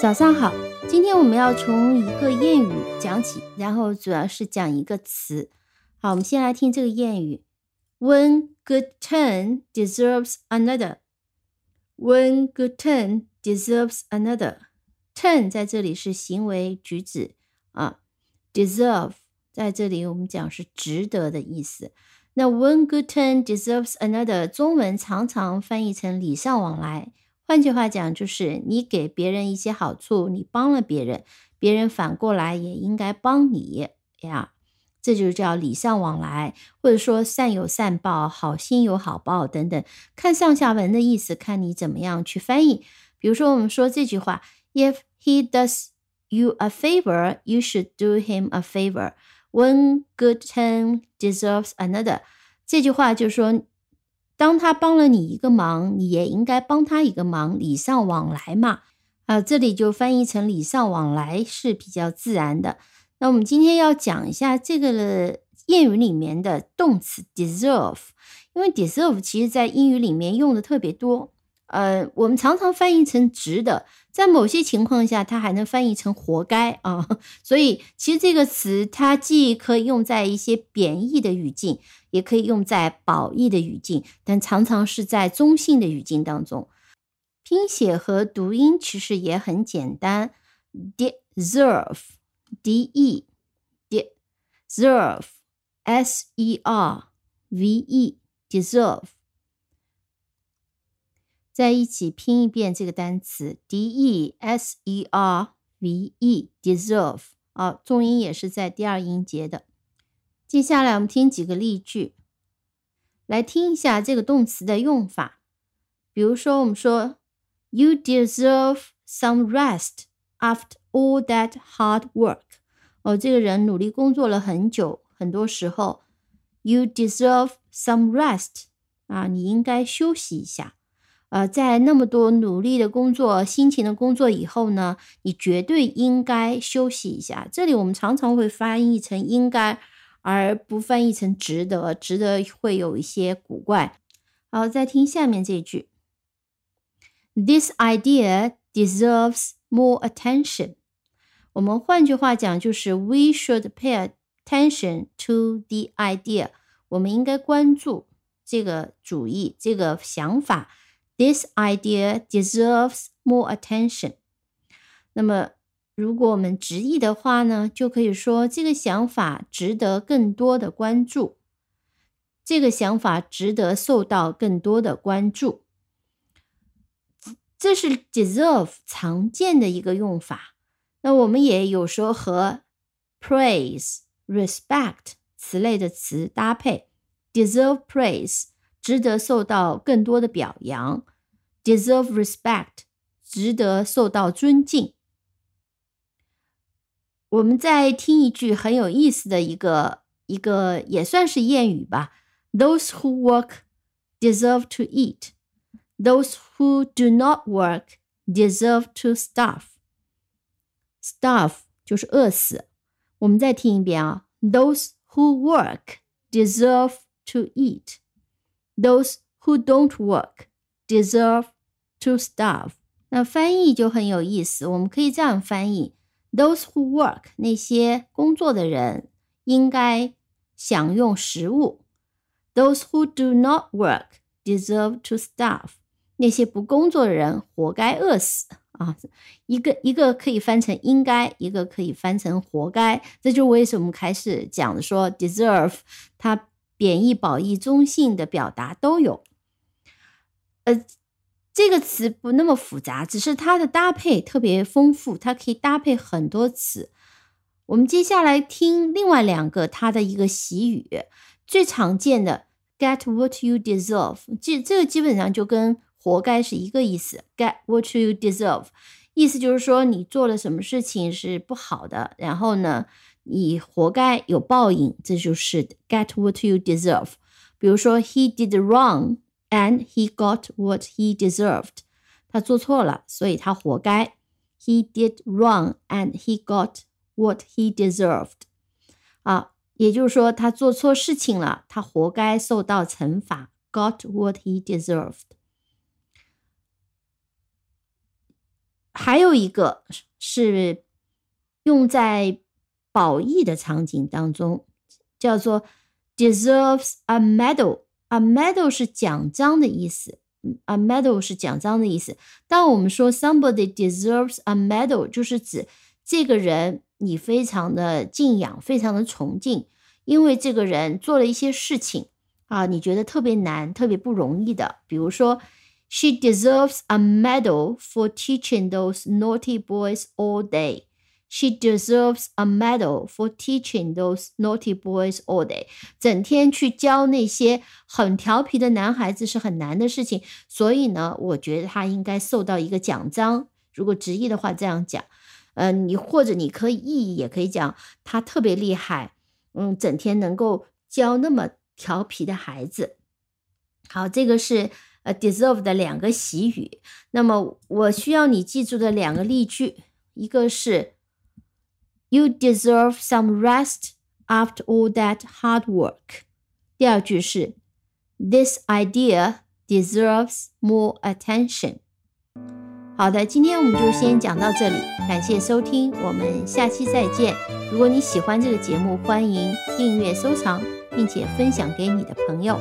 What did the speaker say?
早上好，今天我们要从一个谚语讲起，然后主要是讲一个词。好，我们先来听这个谚语：One good turn deserves another. One good turn deserves another. Turn 在这里是行为举止啊，deserve 在这里我们讲是值得的意思。那 One good turn deserves another，中文常常翻译成礼尚往来。换句话讲，就是你给别人一些好处，你帮了别人，别人反过来也应该帮你呀。这就叫礼尚往来，或者说善有善报，好心有好报等等。看上下文的意思，看你怎么样去翻译。比如说，我们说这句话：If he does you a favor, you should do him a favor. One good turn deserves another。这句话就是说。当他帮了你一个忙，你也应该帮他一个忙，礼尚往来嘛。啊，这里就翻译成礼尚往来是比较自然的。那我们今天要讲一下这个谚语里面的动词 deserve，因为 deserve 其实在英语里面用的特别多。呃，我们常常翻译成值的，在某些情况下，它还能翻译成活该啊。所以，其实这个词它既可以用在一些贬义的语境，也可以用在褒义的语境，但常常是在中性的语境当中。拼写和读音其实也很简单，deserve，d e，deserve，s e r v e，deserve。在一起拼一遍这个单词，d e s e r v e，deserve 啊，重音也是在第二音节的。接下来我们听几个例句，来听一下这个动词的用法。比如说，我们说，You deserve some rest after all that hard work。哦，这个人努力工作了很久，很多时候，You deserve some rest 啊，你应该休息一下。呃，在那么多努力的工作、辛勤的工作以后呢，你绝对应该休息一下。这里我们常常会翻译成“应该”，而不翻译成“值得”，值得会有一些古怪。好，再听下面这句：“This idea deserves more attention。”我们换句话讲，就是 “We should pay attention to the idea。”我们应该关注这个主意、这个想法。This idea deserves more attention。那么，如果我们直译的话呢，就可以说这个想法值得更多的关注。这个想法值得受到更多的关注。这是 deserve 常见的一个用法。那我们也有时候和 praise、respect 此类的词搭配，deserve praise。值得受到更多的表扬，deserve respect，值得受到尊敬。我们再听一句很有意思的一个一个也算是谚语吧：Those who work deserve to eat; those who do not work deserve to starve. Starve 就是饿死。我们再听一遍啊：Those who work deserve to eat. Those who don't work deserve to starve。那翻译就很有意思，我们可以这样翻译：Those who work，那些工作的人应该享用食物；Those who do not work deserve to starve，那些不工作的人活该饿死啊！一个一个可以翻成应该，一个可以翻成活该。这就为什么开始讲的说 deserve 它。贬义、褒义、中性的表达都有。呃，这个词不那么复杂，只是它的搭配特别丰富，它可以搭配很多词。我们接下来听另外两个它的一个习语，最常见的 “get what you deserve”，这这个基本上就跟活该是一个意思。“get what you deserve” 意思就是说你做了什么事情是不好的，然后呢？你活该有报应，这就是 get what you deserve。比如说，he did wrong and he got what he deserved。他做错了，所以他活该。He did wrong and he got what he deserved。啊，也就是说，他做错事情了，他活该受到惩罚。Got what he deserved。还有一个是用在褒义的场景当中，叫做 deserves a medal。a medal 是奖章的意思，a medal 是奖章的意思。当我们说 somebody deserves a medal，就是指这个人你非常的敬仰，非常的崇敬，因为这个人做了一些事情啊，你觉得特别难、特别不容易的，比如说。She deserves a medal for teaching those naughty boys all day. She deserves a medal for teaching those naughty boys all day. 整天去教那些很调皮的男孩子是很难的事情，所以呢，我觉得他应该受到一个奖章。如果直译的话，这样讲，嗯，你或者你可以意译也可以讲，他特别厉害，嗯，整天能够教那么调皮的孩子。好，这个是。呃，deserve 的两个习语，那么我需要你记住的两个例句，一个是 You deserve some rest after all that hard work。第二句是 This idea deserves more attention。好的，今天我们就先讲到这里，感谢收听，我们下期再见。如果你喜欢这个节目，欢迎订阅、收藏，并且分享给你的朋友。